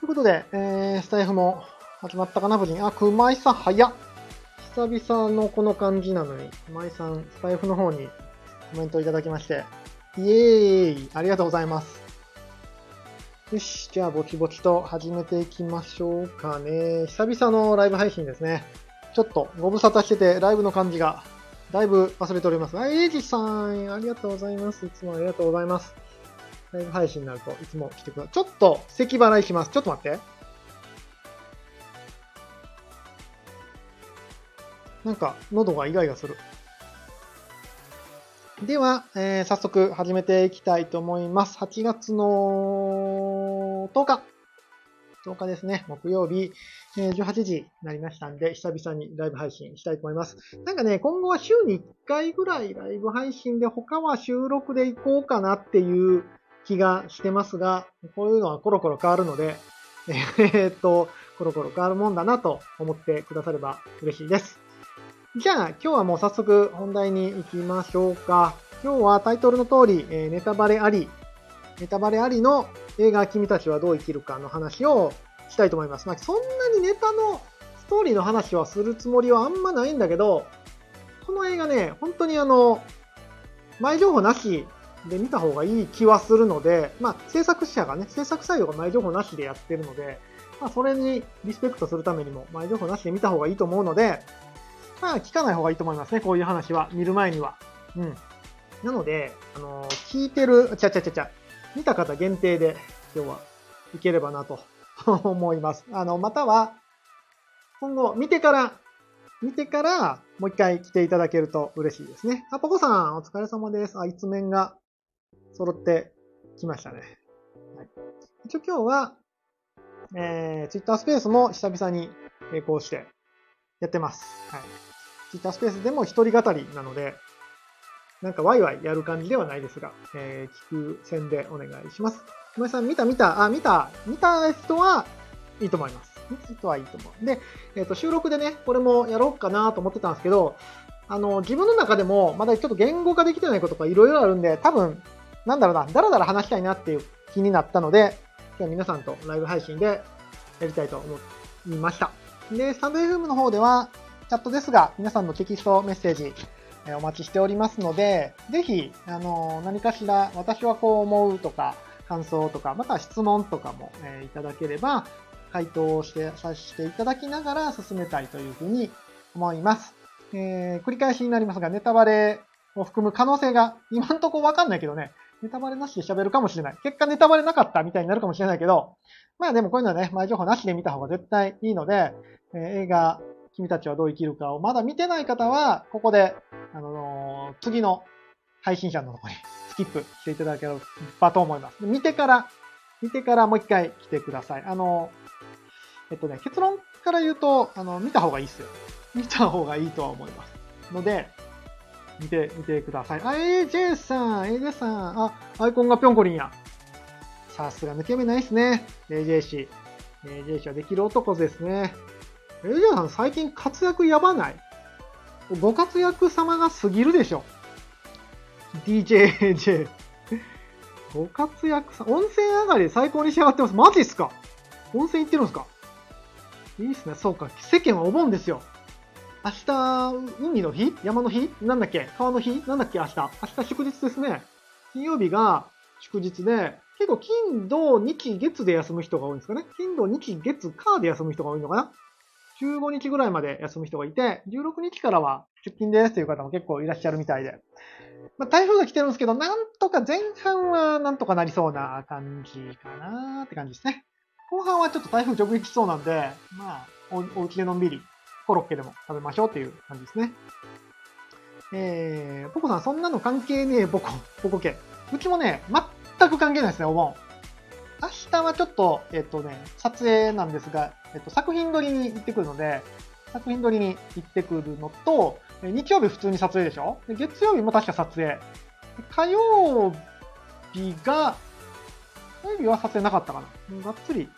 ということで、えー、スタイフも始まったかな、無事に。あ、熊井さん、早っ。久々のこの感じなのに、熊井さん、スタイフの方にコメントいただきまして、イエーイありがとうございます。よし、じゃあ、ぼちぼちと始めていきましょうかね。久々のライブ配信ですね。ちょっとご無沙汰してて、ライブの感じが、だいぶ忘れております。あ、エイジさん、ありがとうございます。いつもありがとうございます。ライブ配信になるといつも来てください。ちょっと咳払いします。ちょっと待って。なんか、喉がイガイガする。では、えー、早速始めていきたいと思います。8月の10日。10日ですね。木曜日、えー、18時になりましたんで、久々にライブ配信したいと思います。なんかね、今後は週に1回ぐらいライブ配信で、他は収録でいこうかなっていう気がしてますが、こういうのはコロコロ変わるので、えー、っと、コロコロ変わるもんだなと思ってくだされば嬉しいです。じゃあ、今日はもう早速本題に行きましょうか。今日はタイトルの通り、えー、ネタバレあり、ネタバレありの映画君たちはどう生きるかの話をしたいと思います。まあ、そんなにネタのストーリーの話はするつもりはあんまないんだけど、この映画ね、本当にあの、前情報なしで見た方がいい気はするので、まあ、制作者がね、制作作業が前情報なしでやってるので、まあ、それにリスペクトするためにも前情報なしで見た方がいいと思うので、まあ、聞かない方がいいと思いますね、こういう話は。見る前には。うん。なので、あのー、聞いてる、ちゃちゃちゃちゃ、見た方限定で今日はいければなと 思います。あの、または、今後見てから、見てから、もう一回来ていただけると嬉しいですね。あ、ポコさん、お疲れ様です。あ、一面が揃ってきましたね。はい、一応今日は、えー、Twitter スペースも久々に並行してやってます。はい。Twitter スペースでも一人語りなので、なんかワイワイやる感じではないですが、えー、聞く線でお願いします。今井さん見た見た、あ、見た、見た人はいいと思います。見た人はいいと思う。で、えっ、ー、と、収録でね、これもやろうかなと思ってたんですけど、あの、自分の中でもまだちょっと言語化できてないことがいろいろあるんで、多分なんだろうな、だらだら話したいなっていう気になったので、今日は皆さんとライブ配信でやりたいと思いました。で、スタンド FM の方では、チャットですが、皆さんのテキストメッセージ、お待ちしておりますので、ぜひ、あの、何かしら、私はこう思うとか、感想とか、また質問とかも、えー、いただければ、回答をしてさせていただきながら進めたいというふうに思います。えー、繰り返しになりますが、ネタバレを含む可能性が今んとこわかんないけどね、ネタバレなしで喋るかもしれない。結果ネタバレなかったみたいになるかもしれないけど、まあでもこういうのはね、前情報なしで見た方が絶対いいので、えー、映画、君たちはどう生きるかをまだ見てない方は、ここで、あの、次の配信者のところにスキップしていただければと思います。見てから、見てからもう一回来てください。あの、えっとね、結論から言うと、あの、見た方がいいっすよ。見た方がいいとは思います。ので、見てみてください。あ、AJ さん、AJ さん、あ、アイコンがぴょんこりんや。さすが抜け目ないっすね。AJ 氏。AJ 氏はできる男ですね。AJ さん最近活躍やばない？ご活躍様が過ぎるでしょ。DJJ。ご活躍さ、温泉上がり最高に仕上がってます。マジっすか？温泉行ってるんすか？いいっすね。そうか。世間はお盆ですよ。明日、海の日？山の日？なんだっけ？川の日？なんだっけ？明日。明日祝日ですね。金曜日が祝日で、結構金、土、日、月で休む人が多いんですかね。金、土、日、月、火で休む人が多いのかな？15日ぐらいまで休む人がいて、16日からは出勤ですという方も結構いらっしゃるみたいで。まあ、台風が来てるんですけど、なんとか前半はなんとかなりそうな感じかなって感じですね。後半はちょっと台風直撃しそうなんで、まあ、お家でのんびりコロッケでも食べましょうっていう感じですね。えー、ポコさん、そんなの関係ねえ、ポコ、ポコ系。うちもね、全く関係ないですね、お盆。明日はちょっと、えっ、とね、撮影なんですが、えっ、と、作品撮りに行ってくるので、作品撮りに行ってくるのと、日曜日普通に撮影でしょ？で月曜日も確か撮影。火曜日が、火曜日は撮影なかったかな。がっつり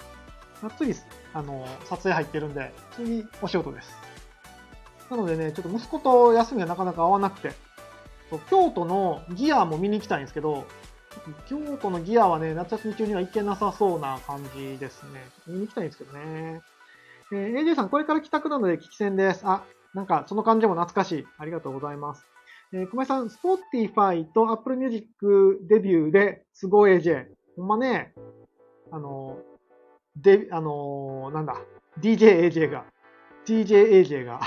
がっつり、あの、撮影入ってるんで、次、お仕事です。なのでね、ちょっと息子と休みがなかなか合わなくて、京都のギアも見に行きたいんですけど、京都のギアはね、夏休み中には行けなさそうな感じですね。見に行きたいんですけどね。えー、AJ さん、これから帰宅なので聞き戦です。あ、なんかその感じも懐かしい。ありがとうございます。えー、小林さん、Spotify と Apple Music デビューで、都合 AJ。ほんまね、あの、で、あの、なんだ、DJAJ が、DJAJ が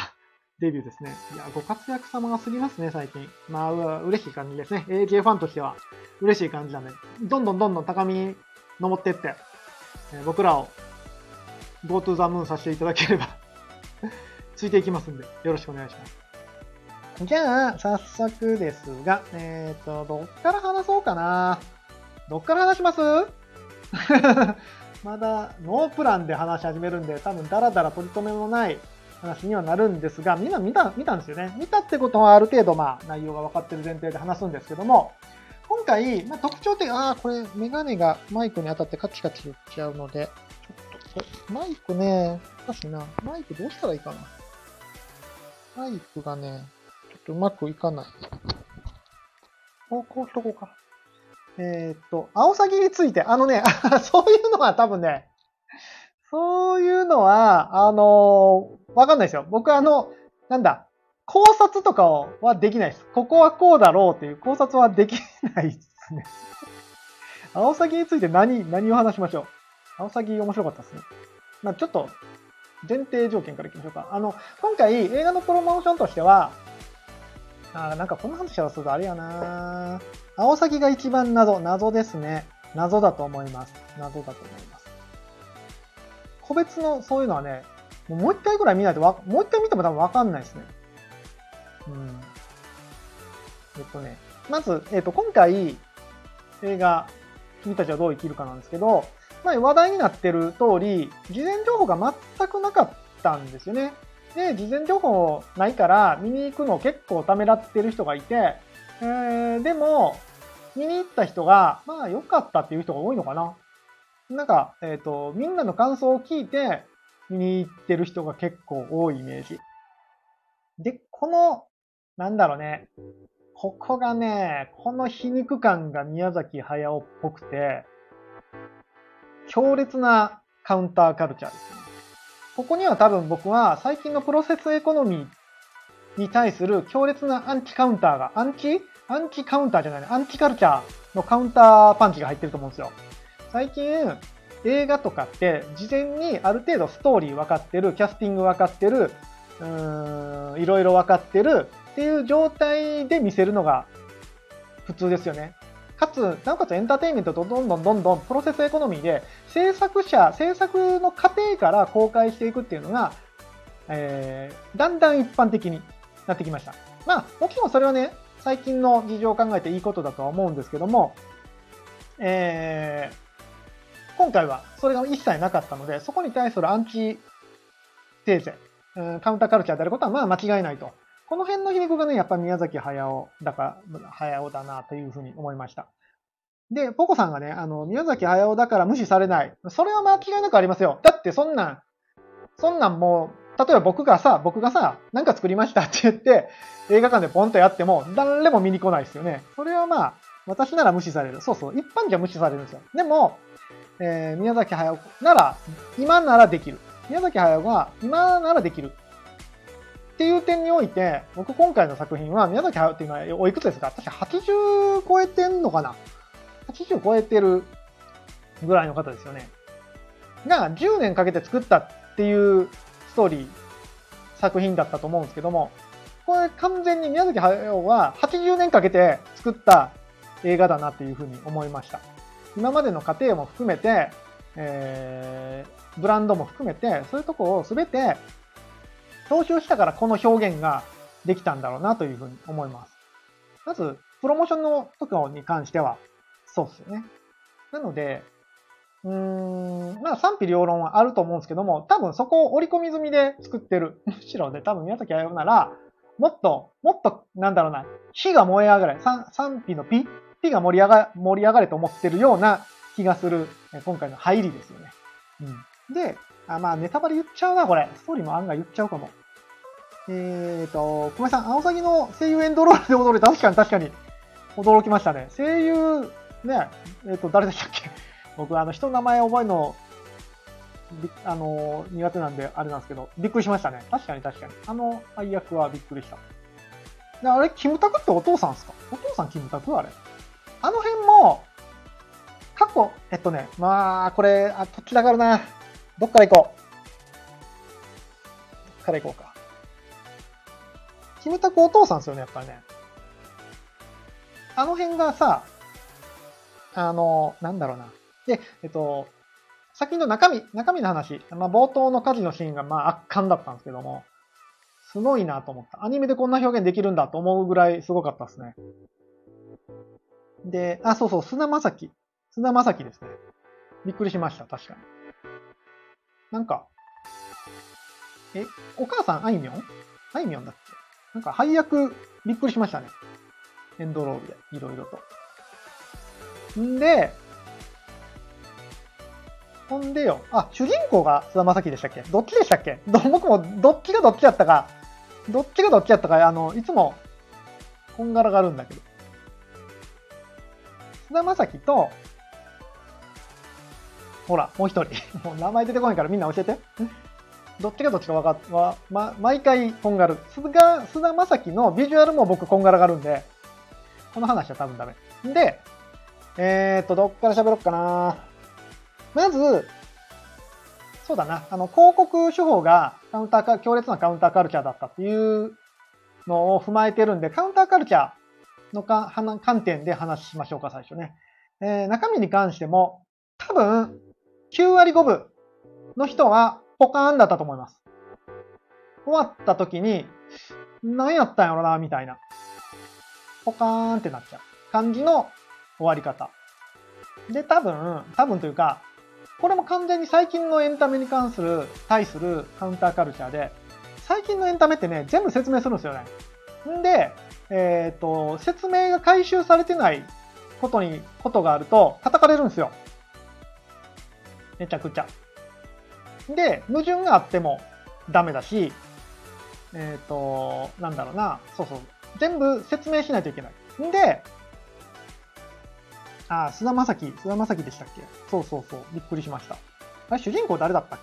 デビューですね。いや、ご活躍様が過ぎますね、最近。まあ、嬉しい感じですね。AJ ファンとしては嬉しい感じなんで、どんどんどんどん高みに登ってって、えー、僕らを Go to the Moon させていただければ ついていきますんで、よろしくお願いします。じゃあ、早速ですが、えっ、ー、と、どっから話そうかな。どっから話します？まだノープランで話し始めるんで、多分ダラダラ取り留めもない話にはなるんですが、みんな見た、見たんですよね。見たってことはある程度、まあ、内容が分かってる前提で話すんですけども、今回、まあ、特徴的、ああ、これ、メガネがマイクに当たってカチカチ言っちゃうので、ちょっと、マイクね、おかしいな。マイクどうしたらいいかな。マイクがね、ちょっとうまくいかない。こう、こうしとこうか。えー、っと、アオサギについて、あのね、そういうのは多分ね、そういうのは、あのー、わかんないですよ。僕あの、なんだ、考察とかはできないです。ここはこうだろうっていう考察はできないですね。アオサギについて何、何を話しましょう？アオサギ面白かったですね。まあちょっと、前提条件からいきましょうか。あの、今回映画のプロモーションとしては、あなんかこの話をするとあれやなアオサギが一番謎、謎ですね。謎だと思います。謎だと思います。個別のそういうのはね、もう一回ぐらい見ないとわ、もう一回見ても多分わかんないですね。うん。えっとね、まず、えっと、今回、映画、君たちはどう生きるかなんですけど、まあ、話題になってる通り、事前情報が全くなかったんですよね。で、事前情報ないから見に行くのを結構ためらってる人がいて、えー、でも、見に行った人が、まあ良かったっていう人が多いのかな。なんか、えっ、ー、と、みんなの感想を聞いて見に行ってる人が結構多いイメージ。で、この、なんだろうね。ここがね、この皮肉感が宮崎駿っぽくて、強烈なカウンターカルチャーですね。ここには多分僕は最近のプロセスエコノミーに対する強烈なアンチカウンターが、アンチ？アンチカウンターじゃないね。アンチカルチャーのカウンターパンチが入ってると思うんですよ。最近、映画とかって事前にある程度ストーリー分かってる、キャスティング分かってる、うーん、いろいろ分かってるっていう状態で見せるのが普通ですよね。かつ、なおかつエンターテインメントとどんどんどんどんプロセスエコノミーで制作者、制作の過程から公開していくっていうのが、えー、だんだん一般的になってきました。まあ、もちろんそれはね、最近の事情を考えていいことだとは思うんですけども、えー、今回はそれが一切なかったので、そこに対するアンチテーゼ、カウンターカルチャーであることはまあ間違いないとこの辺の皮肉がね、やっぱ宮崎駿だから、駿だなというふうに思いました。で、ポコさんがね、あの、宮崎駿だから無視されない。それは間違いなくありますよ。だってそんなん、そんなんもう、例えば僕がさ、僕がさ、なんか作りましたって言って、映画館でポンとやっても、誰も見に来ないですよね。それはまあ、私なら無視される。そうそう、一般じゃ無視されるんですよ。でも、えー、宮崎駿なら、今ならできる。宮崎駿が今ならできる。っていう点において、僕今回の作品は、宮崎駿っていうのはおいくつですか？確か80超えてんのかな ?80 超えてるぐらいの方ですよね。が、10年かけて作ったっていうストーリー、作品だったと思うんですけども、これ完全に宮崎駿は80年かけて作った映画だなっていうふうに思いました。今までの過程も含めて、えー、ブランドも含めて、そういうとこをすべて踏襲したからこの表現ができたんだろうなというふうに思います。まず、プロモーションのとこに関しては、そうですよね。なので、うーん、まあ賛否両論はあると思うんですけども、多分そこを織り込み済みで作ってる。むしろね、多分宮崎駿なら、もっと、もっと、なんだろうな、火が燃え上がれ、賛否のピ、ピが盛り上が、盛り上がれと思ってるような気がする、今回の入りですよね。うん。で、あ、まあ、ネタバレ言っちゃうな、これ。ストーリーも案外言っちゃうかも。えーと、小林さん、アオサギの声優エンドロールで踊れた？確かに確かに。驚きましたね。声優、ね、えっ、ー、と、誰でしたっけ？僕、あの、人の名前覚えるの、あの、苦手なんで、あれなんですけど、びっくりしましたね。確かに確かに。あの配役はびっくりした。で、あれ、キムタクってお父さんですか？お父さんキムタク？あれ。あの辺も、過去、えっとね、まあ、これ、あ、どっちだからな。どっから行こう。どっから行こうか。キムタクお父さんですよね、やっぱりね。あの辺がさ、あの、なんだろうな。で、えっと、先の中身、中身の話、まあ、冒頭の火事のシーンがまあ圧巻だったんですけども、すごいなと思った。アニメでこんな表現できるんだと思うぐらいすごかったですね。で、あ、そうそう、菅田将暉。菅田将暉ですね。びっくりしました、確かに。なんか、え、お母さんあいみょん？あいみょんだっけ？なんか配役びっくりしましたね。エンドロールで、いろいろと。んで、ほんでよ、あ、主人公が菅田将暉でしたっけ？どっちでしたっけ？ど僕もどっちがどっちやったか、どっちがどっちやったか、あの、いつも、こんがらがるんだけど。菅田将暉と、ほら、もう一人。もう名前出てこないからみんな教えて。どっちがどっちか分かっ、わ、ま、毎回こんがる。菅田、菅田将暉のビジュアルも僕こんがらがるんで、この話は多分ダメ。で、えー、っと、どっから喋ろっかな。まず、そうだな、あの、広告手法がカウンターか、強烈なカウンターカルチャーだったっていうのを踏まえてるんで、カウンターカルチャーのか観点で話しましょうか、最初ね。えー、中身に関しても、多分、9割5分の人はポカーンだったと思います。終わった時に、何やったんやろな、みたいな。ポカーンってなっちゃう感じの終わり方。で、多分、多分というか、これも完全に最近のエンタメに関する、対するカウンターカルチャーで、最近のエンタメってね、全部説明するんですよね。んで、えっ、ー、と、説明が回収されてないことに、ことがあると叩かれるんですよ。めちゃくちゃ。で、矛盾があってもダメだし、えっ、ー、と、なんだろうな、そうそう、全部説明しないといけない。んで、あ、菅田将暉、菅田将暉でしたっけ？そうそうそう、びっくりしました。あれ、主人公誰だったっ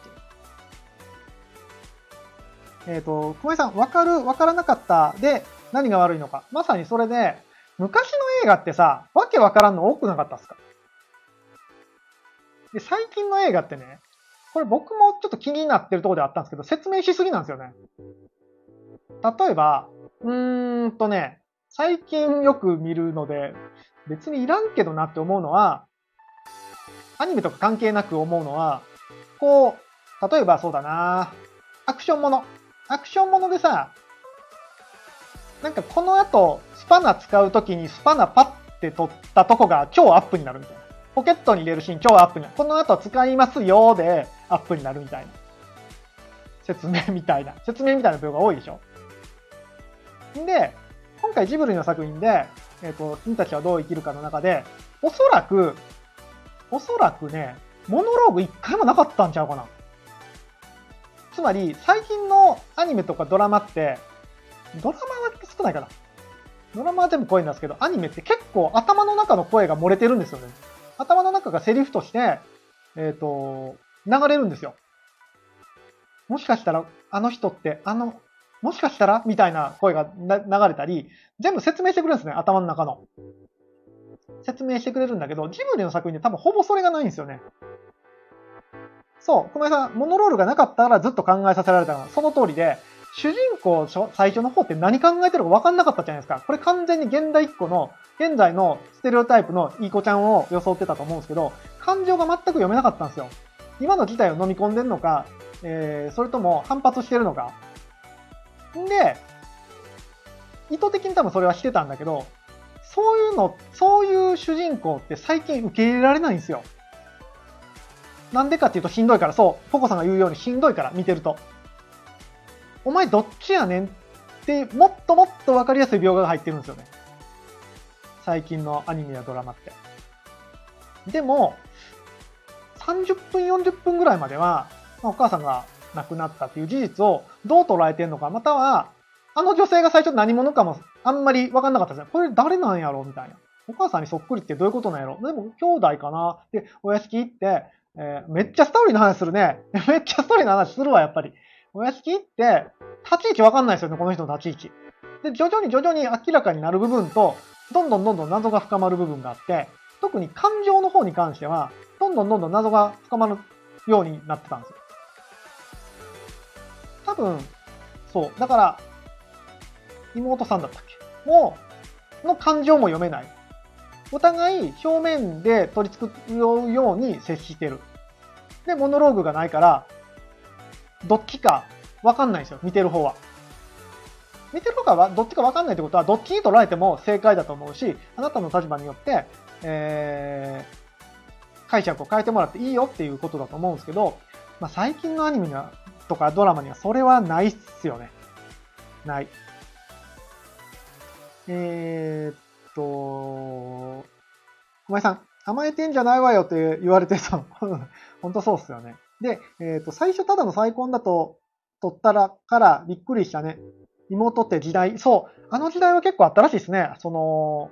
け？えっ、ー、と、熊井さん、わかる、わからなかったで、何が悪いのか。まさにそれで、昔の映画ってさ、わけわからんの多くなかったっすかで、最近の映画ってね、これ僕もちょっと気になってるところであったんですけど、説明しすぎなんですよね。例えば、うーんとね、最近よく見るので、別にいらんけどなって思うのは、アニメとか関係なく思うのは、こう、例えばそうだなアクションもの。アクションものでさ、なんかこの後、スパナ使うときにスパナパッて取ったとこが超アップになるみたいな。ポケットに入れるシーン超アップになる。この後使いますよでアップになるみたいな。説明みたいな。説明みたいな部分が多いでしょ。んで、今回ジブリの作品で、えっ、ー、と、君たちはどう生きるかの中で、おそらく、おそらくね、モノローグ一回もなかったんちゃうかな。つまり、最近のアニメとかドラマって、ドラマ少ないかな。ドラマは全部声なんですけど、アニメって結構頭の中の声が漏れてるんですよね。頭の中がセリフとして、えっ、ー、と、流れるんですよ。もしかしたら、あの人って、あの、もしかしたらみたいな声が流れたり、全部説明してくれるんですね、頭の中の。説明してくれるんだけど、ジブリの作品で多分ほぼそれがないんですよね。そう、小林さん、モノロールがなかったらずっと考えさせられたのはその通りで、主人公最初の方って何考えてるか分かんなかったじゃないですか。これ完全に現代一個の、現在のステレオタイプのいい子ちゃんを装ってたと思うんですけど、感情が全く読めなかったんですよ。今の事態を飲み込んでるのか、えー、それとも反発してるのか。んで、意図的に多分それはしてたんだけど、そういうの、そういう主人公って最近受け入れられないんですよ。なんでかっていうとしんどいから、そう、ポコさんが言うようにしんどいから見てると。お前どっちやねん？って、もっともっとわかりやすい描画が入ってるんですよね。最近のアニメやドラマって。でも、30分、40分ぐらいまでは、まあ、お母さんが亡くなったっていう事実をどう捉えてんのか、または、あの女性が最初何者かもあんまり分かんなかったですね。これ誰なんやろ？みたいな。お母さんにそっくりってどういうことなんやろ？でも兄弟かな？で、お屋敷行って、えー、めっちゃストーリーの話するね。めっちゃストーリーの話するわ、やっぱり。お屋敷って、立ち位置分かんないですよね、この人の立ち位置。で、徐々に徐々に明らかになる部分と、どんどんどんどん謎が深まる部分があって、特に感情の方に関しては、どんどんどんどん謎が深まるようになってたんですよ。多分、そう。だから、妹さんだったっけ？もう、の感情も読めない。お互い表面で取り付くように接してる。で、モノローグがないから、どっちかわかんないんですよ、見てる方は。見てる方はどっちかわかんないってことは、どっちに取られても正解だと思うし、あなたの立場によって、えー、解釈を変えてもらっていいよっていうことだと思うんですけど、まあ、最近のアニメにはとかドラマにはそれはないっすよね。ない。えー、っと、お前さん、甘えてんじゃないわよって言われてたの。本当そうっすよね。で、えー、っと、最初ただの再婚だと取ったらからびっくりしたね。妹って時代、そう、あの時代は結構あったらしいですね。その、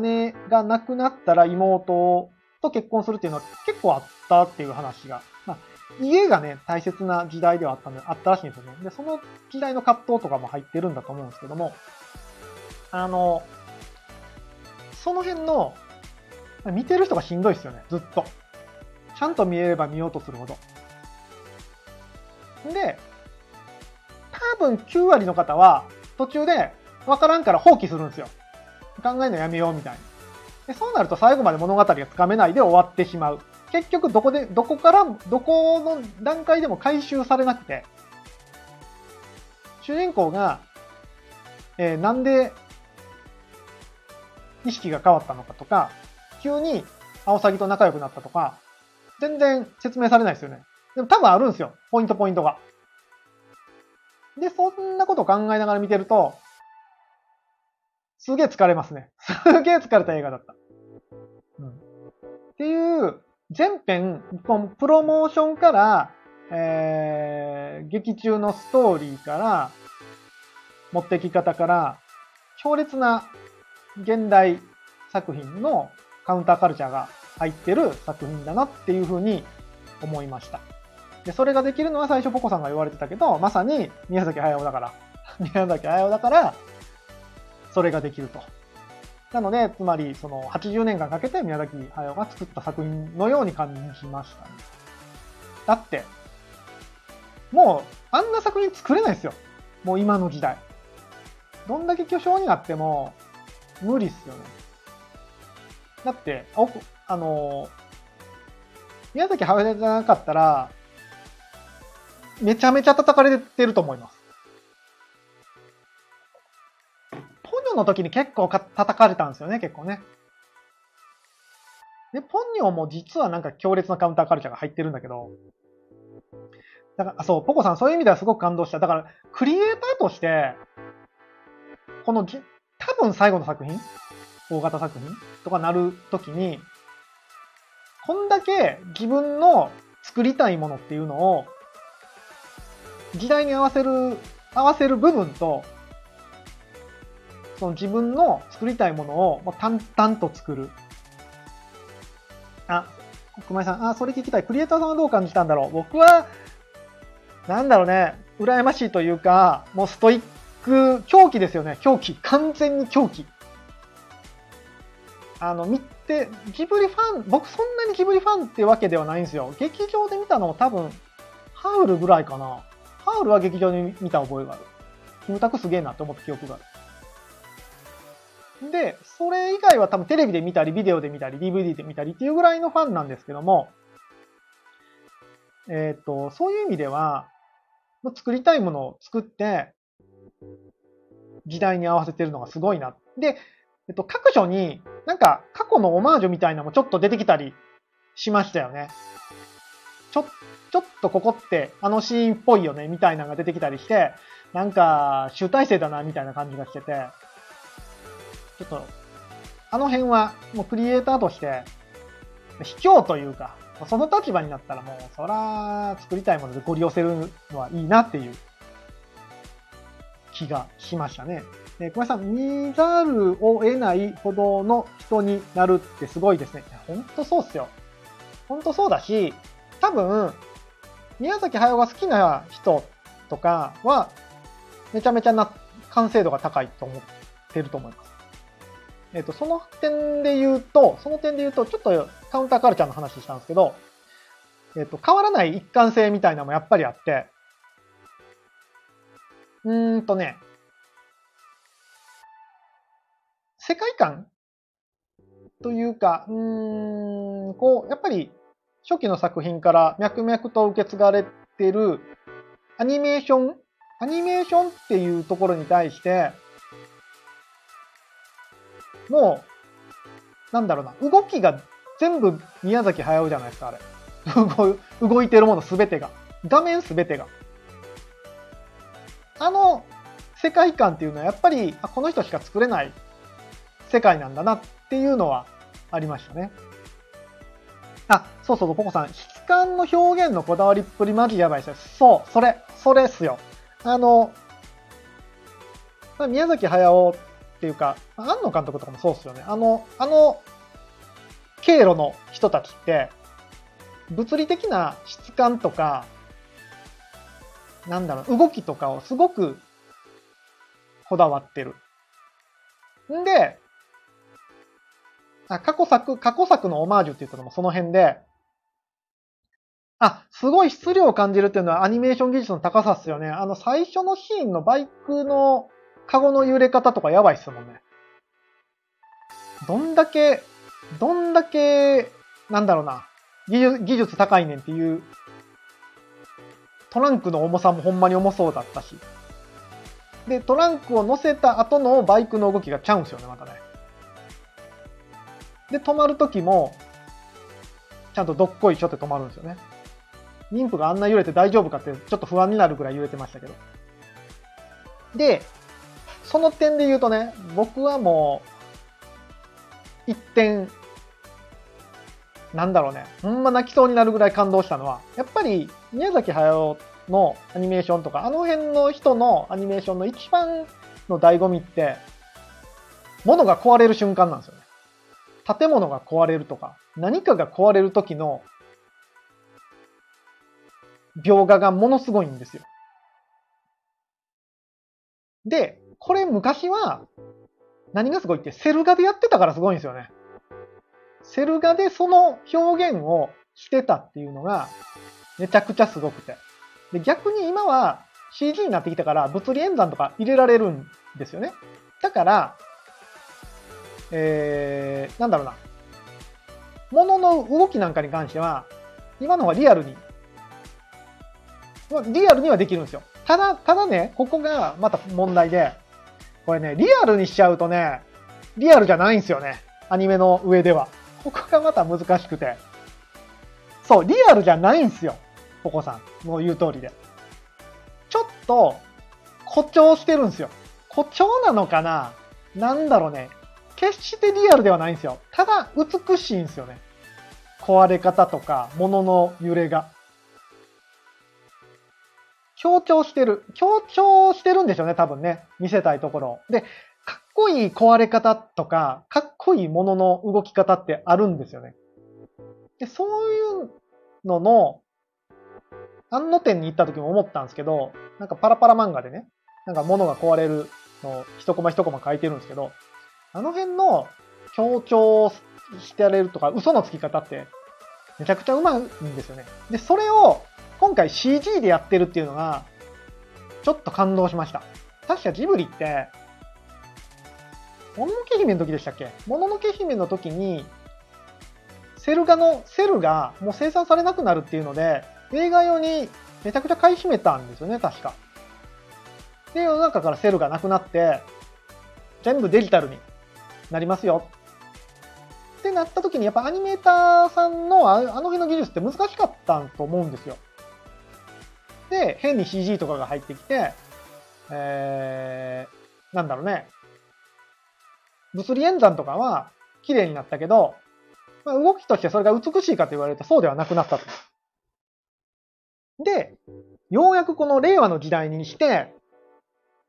姉が亡くなったら妹と結婚するっていうのは結構あったっていう話が。まあ、家がね、大切な時代ではあったのあったらしいんですよね。で、その時代の葛藤とかも入ってるんだと思うんですけども、あの、その辺の、見てる人がしんどいですよね、ずっと。ちゃんと見えれば見ようとするほど。で、多分9割の方は途中でわからんから放棄するんですよ。考えるのやめようみたいな。でそうなると最後まで物語がつかめないで終わってしまう。結局どこで、どこから、どこの段階でも回収されなくて、主人公が、えー、なんで意識が変わったのかとか、急にアオサギと仲良くなったとか、全然説明されないですよね。でも多分あるんですよ。ポイントポイントが。で、そんなことを考えながら見てると、すげえ疲れますね。すげえ疲れた映画だった。うん。っていう、全編、このプロモーションから、えー、劇中のストーリーから、持ってき方から、強烈な現代作品のカウンターカルチャーが入ってる作品だなっていうふうに思いました。で、それができるのは最初ポコさんが言われてたけど、まさに宮崎駿だから、宮崎駿だから、それができると。なので、つまり、その80年間かけて宮崎駿が作った作品のように感じましたね。だって、もう、あんな作品作れないですよ。もう今の時代。どんだけ巨匠になっても、無理っすよね。だって、あの、宮崎駿じゃなかったら、めちゃめちゃ叩かれてると思います。ポニョの時に結構か叩かれたんですよね、結構ね。で、ポニョも実はなんか強烈なカウンターカルチャーが入ってるんだけど、だからあ、そう、ポコさんそういう意味ではすごく感動した。だから、クリエイターとして、このじ、多分最後の作品大型作品とかなるときに、こんだけ自分の作りたいものっていうのを時代に合わせる、合わせる部分と、その自分の作りたいものを淡々と作る。あ、熊井さん、あ、それ聞きたい。クリエイターさんはどう感じたんだろう僕は、なんだろうね、羨ましいというか、もうストイック、狂気ですよね。狂気。完全に狂気。あの、見て、ジブリファン、僕そんなにジブリファンってわけではないんですよ。劇場で見たのも多分、ハウルぐらいかな。ハウルは劇場に見た覚えがある。キムタクすげえなって思った記憶がある。で、それ以外は多分テレビで見たり、ビデオで見たり、DVD で見たりっていうぐらいのファンなんですけども、えっ、ー、と、そういう意味では、作りたいものを作って、時代に合わせてるのがすごいな。で、えっと、各所になんか過去のオマージュみたいなのもちょっと出てきたりしましたよね。ちょ、ちょっとここってあのシーンっぽいよねみたいなのが出てきたりして、なんか集大成だなみたいな感じがしてて、ちょっと、あの辺はもうクリエイターとして、卑怯というか、その立場になったらもう、そら、作りたいものでご利用せるのはいいなっていう気がしましたね。え小林さん、見ざるを得ないほどの人になるってすごいですね。ほんとそうっすよ。ほんとそうだし、多分、宮崎駿が好きな人とかは、めちゃめちゃな、完成度が高いと思ってると思います。えっ、ー、と、その点で言うと、その点で言うと、ちょっとカウンターカルチャーの話したんですけど、えっ、ー、と、変わらない一貫性みたいなのもやっぱりあって、うーんとね、世界観というか、うん、こう、やっぱり初期の作品から脈々と受け継がれてるアニメーションアニメーションっていうところに対して、もう、なんだろうな、動きが全部宮崎駿じゃないですか、あれ。動いてるものすべてが。画面すべてが。あの世界観っていうのはやっぱり、あこの人しか作れない世界なんだなっていうのはありましたね。あ、そうそう、ポコさん。質感の表現のこだわりっぷりマジやばいですよ。そう、それ、それっすよ。あの、宮崎駿っていうか、庵野監督とかもそうっすよね。あの、あの、経路の人たちって、物理的な質感とか、なんだろう、動きとかをすごくこだわってる。んで、過去作、過去作のオマージュっていうのもその辺で、あ、すごい質量を感じるっていうのはアニメーション技術の高さっすよね。あの最初のシーンのバイクのカゴの揺れ方とかやばいっすもんね。どんだけ、どんだけ、なんだろうな、技術技術高いねんっていう、トランクの重さもほんまに重そうだったし。で、トランクを乗せた後のバイクの動きがちゃうんすよね、またね。で、止まるときも、ちゃんとどっこいしょって止まるんですよね。妊婦があんな揺れて大丈夫かってちょっと不安になるぐらい揺れてましたけど。で、その点で言うとね、僕はもう、一点、なんだろうね、ほんま泣きそうになるぐらい感動したのは、やっぱり宮崎駿のアニメーションとか、あの辺の人のアニメーションの一番の醍醐味って、物が壊れる瞬間なんですよね。建物が壊れるとか、何かが壊れる時の描画がものすごいんですよ。で、これ昔は、何がすごいって、セル画でやってたからすごいんですよね。セル画でその表現をしてたっていうのが、めちゃくちゃすごくて。で、逆に今は CG になってきたから物理演算とか入れられるんですよね。だから、えー、なんだろうな。物の動きなんかに関しては、今の方がリアルに、リアルにはできるんですよ。ただ、ただね、ここがまた問題で、これね、リアルにしちゃうとね、リアルじゃないんですよね。アニメの上では。ここがまた難しくて。そう、リアルじゃないんですよ。ポコさんの言う通りで。ちょっと、誇張してるんですよ。誇張なのかな？なんだろうね。決してリアルではないんですよ。ただ、美しいんですよね。壊れ方とか、物の揺れが。強調してる。強調してるんでしょうね、多分ね。見せたいところ。で、かっこいい壊れ方とか、かっこいいものの動き方ってあるんですよね。で、そういうのの、安野店に行った時も思ったんですけど、なんかパラパラ漫画でね、なんか物が壊れるのを一コマ一コマ書いてるんですけど、あの辺の強調してやれるとか、嘘のつき方ってめちゃくちゃうまいんですよね。で、それを今回 CG でやってるっていうのが、ちょっと感動しました。確かジブリって、もののけ姫の時でしたっけ？もののけ姫の時に、セル画の、セルがもう生産されなくなるっていうので、映画用にめちゃくちゃ買い占めたんですよね、確か。で、世の中からセルがなくなって、全部デジタルになりますよ。ってなった時に、やっぱアニメーターさんのあの辺の技術って難しかったと思うんですよ。で、変に CG とかが入ってきて、えー、なんだろうね。物理演算とかは綺麗になったけど、まあ、動きとしてそれが美しいかと言われるとそうではなくなったと。で、ようやくこの令和の時代にして、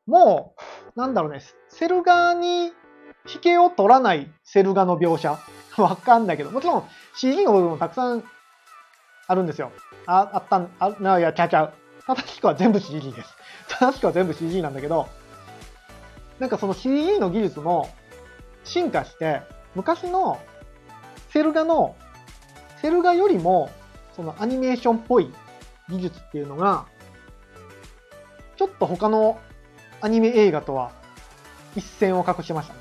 もう、なんだろうね、セル画に引けを取らないセル画の描写 わかんないけど、もちろん CG の部分もたくさんあるんですよ。あ、あったん、あ、な、いや、ちゃちゃう。正しくは全部 CG です。正しくは全部 CG なんだけど、なんかその CG の技術も進化して、昔のセル画の、セル画よりも、そのアニメーションっぽい技術っていうのが、ちょっと他のアニメ映画とは一線を画しました。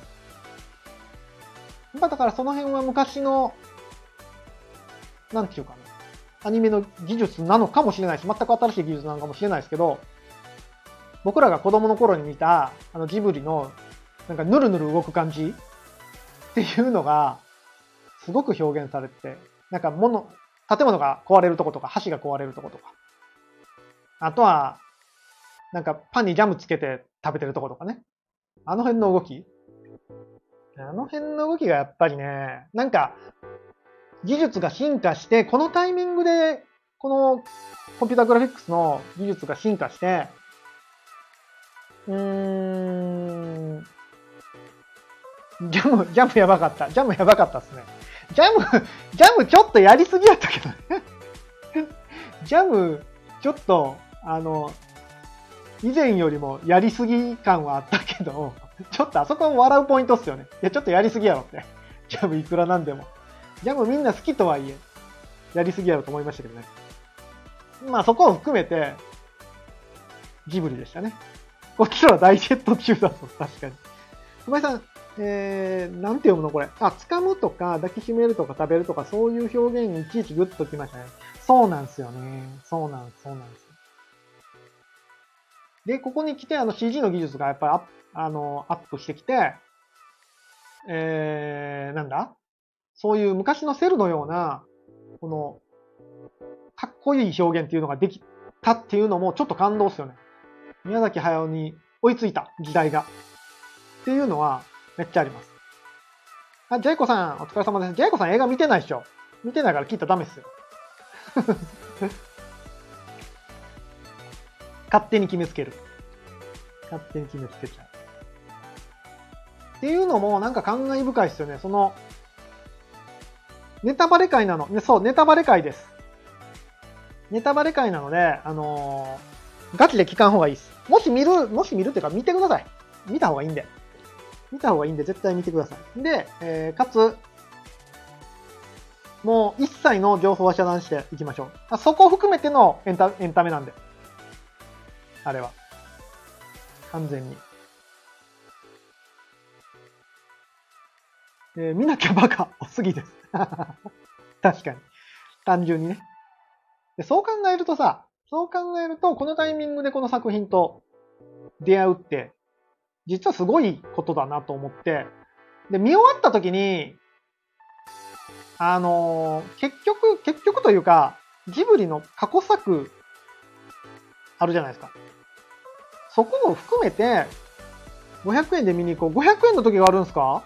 まあだからその辺は昔の、なんていうかな、アニメの技術なのかもしれないし、全く新しい技術なのかもしれないですけど、僕らが子供の頃に見た、あのジブリの、なんかぬるぬる動く感じっていうのが、すごく表現されて、なんか物、建物が壊れるとことか、橋が壊れるとことか。あとは、なんかパンにジャムつけて食べてるとことかね。あの辺の動きあの辺の動きがやっぱりね、なんか、技術が進化して、このタイミングで、このコンピュータグラフィックスの技術が進化して、うーん、ジャム、ジャムやばかった。ジャムやばかったっすね。ジャム、ジャムちょっとやりすぎやったけどね。ジャム、ちょっと、あの、以前よりもやりすぎ感はあったけど、ちょっとあそこも笑うポイントっすよね。いや、ちょっとやりすぎやろって。ジャムいくらなんでも。ジャムみんな好きとはいえ、やりすぎやろと思いましたけどね。まあそこを含めて、ジブリでしたね。こっちは大ジェット中だと、確かに。熊井さん、えー、なんて読むのこれ？あ、掴むとか抱きしめるとか食べるとかそういう表現にいちいちグッときましたね。そうなんですよね。そうなん、そうなんです。で、ここに来てあの CG の技術がやっぱりアップ、あの、アップしてきて、えー、なんだ？そういう昔のセルのような、この、かっこいい表現っていうのができたっていうのもちょっと感動っすよね。宮崎駿に追いついた時代が。っていうのはめっちゃあります。あ、ジェイコさん、お疲れ様です。ジェイコさん映画見てないっしょ。見てないから聞いたらダメっすよ。勝手に決めつける。勝手に決めつけちゃう。っていうのもなんか感慨深いっすよね。その、ネタバレ会なの。ね、そう、ネタバレ会です。ネタバレ会なので、あのー、ガチで聞かん方がいいです。もし見る、もし見るっていうか見てください。見た方がいいんで。見た方がいいんで絶対見てください。で、えー、かつ、もう一切の情報は遮断していきましょう。あそこを含めてのエンタエンタメなんで。あれは。完全に。えー、見なきゃバカ多すぎです。確かに。単純にねで。そう考えるとさ、そう考えると、このタイミングでこの作品と出会うって、実はすごいことだなと思って、で、見終わった時に、あのー、結局、結局というか、ジブリの過去作、あるじゃないですか。そこを含めて、500円で見に行こう。500円の時があるんですか？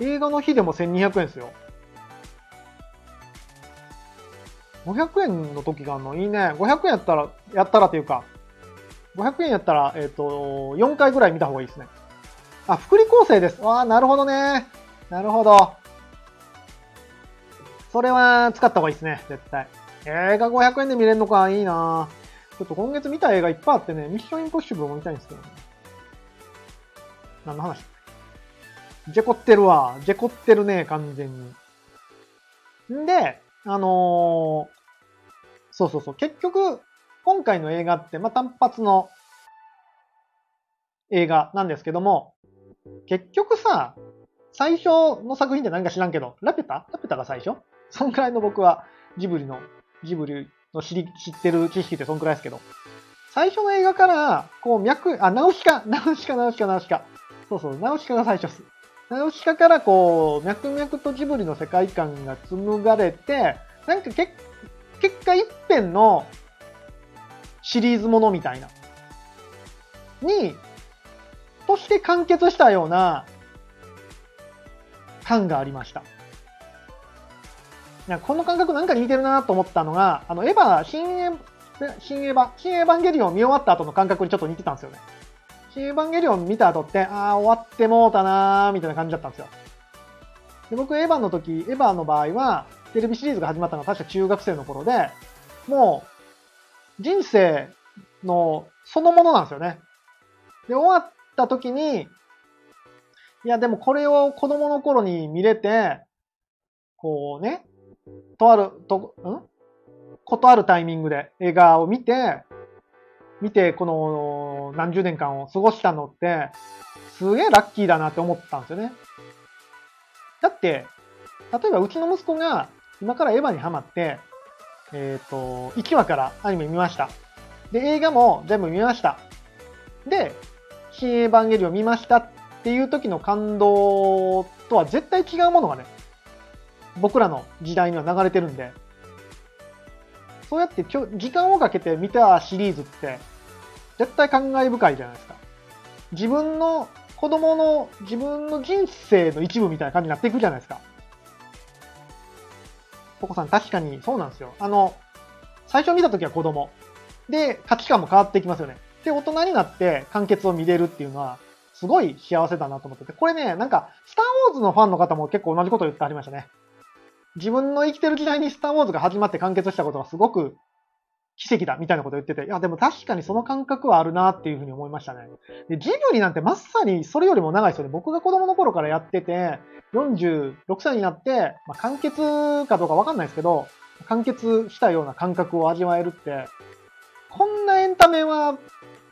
映画の日でも1200円ですよ。500円の時があるの？いいね。500円やったら、やったらっていうか、500円やったら、えっ、ー、と、4回ぐらい見た方がいいですね。あ、福利厚生です。わあ、なるほどね。なるほど。それは使った方がいいですね、絶対。映画500円で見れるのか、いいなちょっと今月見た映画いっぱいあってね、ミッションインポッシブルも見たいんですけどね。何の話？ジェコってるわ。ジェコってるね、完全に。んで、あのー、そうそうそう。結局、今回の映画って、まあ、単発の映画なんですけども、結局さ、最初の作品って何か知らんけど、ラピュタ？ラピュタが最初？そんくらいの僕はジブリの、ジブリの知り知ってる知識ってそんくらいですけど、最初の映画から、こう脈、あ、ナウシカ、ナウシカ、ナウシカ、ナウシカ。そうそう、ナウシカが最初っす。ナウシカからこう、脈々とジブリの世界観が紡がれて、なんかけ結果一辺のシリーズものみたいな、に、として完結したような感がありました。なこの感覚なんか似てるなと思ったのが、あの、エヴァ、新エヴァ、新エヴァ、新エヴァンゲリオン見終わった後の感覚にちょっと似てたんですよね。エヴァンゲリオン見た後って、ああ、終わってもうたなーみたいな感じだったんですよ。で僕、エヴァの時、エヴァの場合は、テレビシリーズが始まったのは確か中学生の頃で、もう、人生のそのものなんですよね。で、終わった時に、いや、でもこれを子供の頃に見れて、こうね、とある、と、ん？ことあるタイミングで映画を見て、見て、この何十年間を過ごしたのって、すげえラッキーだなって思ったんですよね。だって、例えばうちの息子が今からエヴァにハマって、えっ、ー、と、1話からアニメ見ました。で、映画も全部見ました。で、新エヴァンゲリオン見ましたっていう時の感動とは絶対違うものがね、僕らの時代には流れてるんで、そうやってちょ時間をかけて見たシリーズって、絶対感慨深いじゃないですか。自分の子供の自分の人生の一部みたいな感じになっていくじゃないですか。ポコさん確かにそうなんですよ。あの、最初見た時は子供。で、価値観も変わっていきますよね。で、大人になって完結を見れるっていうのは、すごい幸せだなと思ってて。これね、なんか、スターウォーズのファンの方も結構同じこと言ってありましたね。自分の生きてる時代にスターウォーズが始まって完結したことはすごく奇跡だみたいなこと言ってて、いや、でも確かにその感覚はあるなっていうふうに思いましたね。で、ジブリなんてまさにそれよりも長いですよね。僕が子供の頃からやってて、46歳になって、まあ、完結かどうかわかんないですけど、完結したような感覚を味わえるって、こんなエンタメは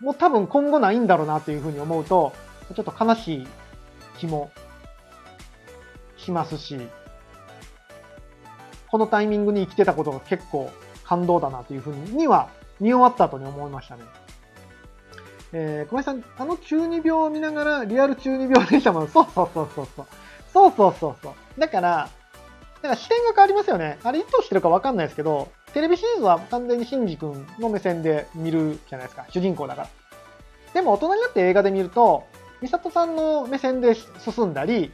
もう多分今後ないんだろうなっていうふうに思うと、ちょっと悲しい気もしますし、このタイミングに生きてたことが結構感動だなというふうには見終わった後に思いましたね。えー、小林さん、あの中二病を見ながらリアル中二病でしたもん。そうそうそうそうそう。そうそうそうそう。だから、だから視点が変わりますよね。あれ意図してるかわかんないですけど、テレビシリーズは完全にシンジ君の目線で見るじゃないですか。主人公だから。でも大人になって映画で見ると、ミサトさんの目線で進んだり、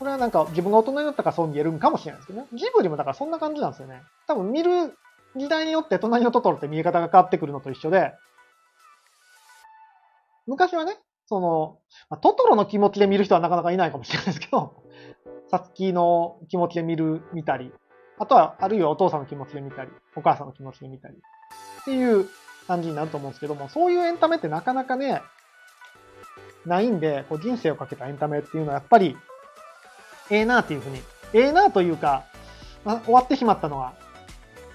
これはなんか自分が大人になったからそう見えるんかもしれないですけどね。ジブリもだからそんな感じなんですよね。多分見る時代によって隣のトトロって見え方が変わってくるのと一緒で、昔はね、その、ま、トトロの気持ちで見る人はなかなかいないかもしれないですけど、さつきの気持ちで見る、見たり、あとは、あるいはお父さんの気持ちで見たり、お母さんの気持ちで見たり、っていう感じになると思うんですけども、そういうエンタメってなかなかね、ないんで、こう人生をかけたエンタメっていうのはやっぱりええなっていうふうに、ええなというか、まあ、終わってしまったのは、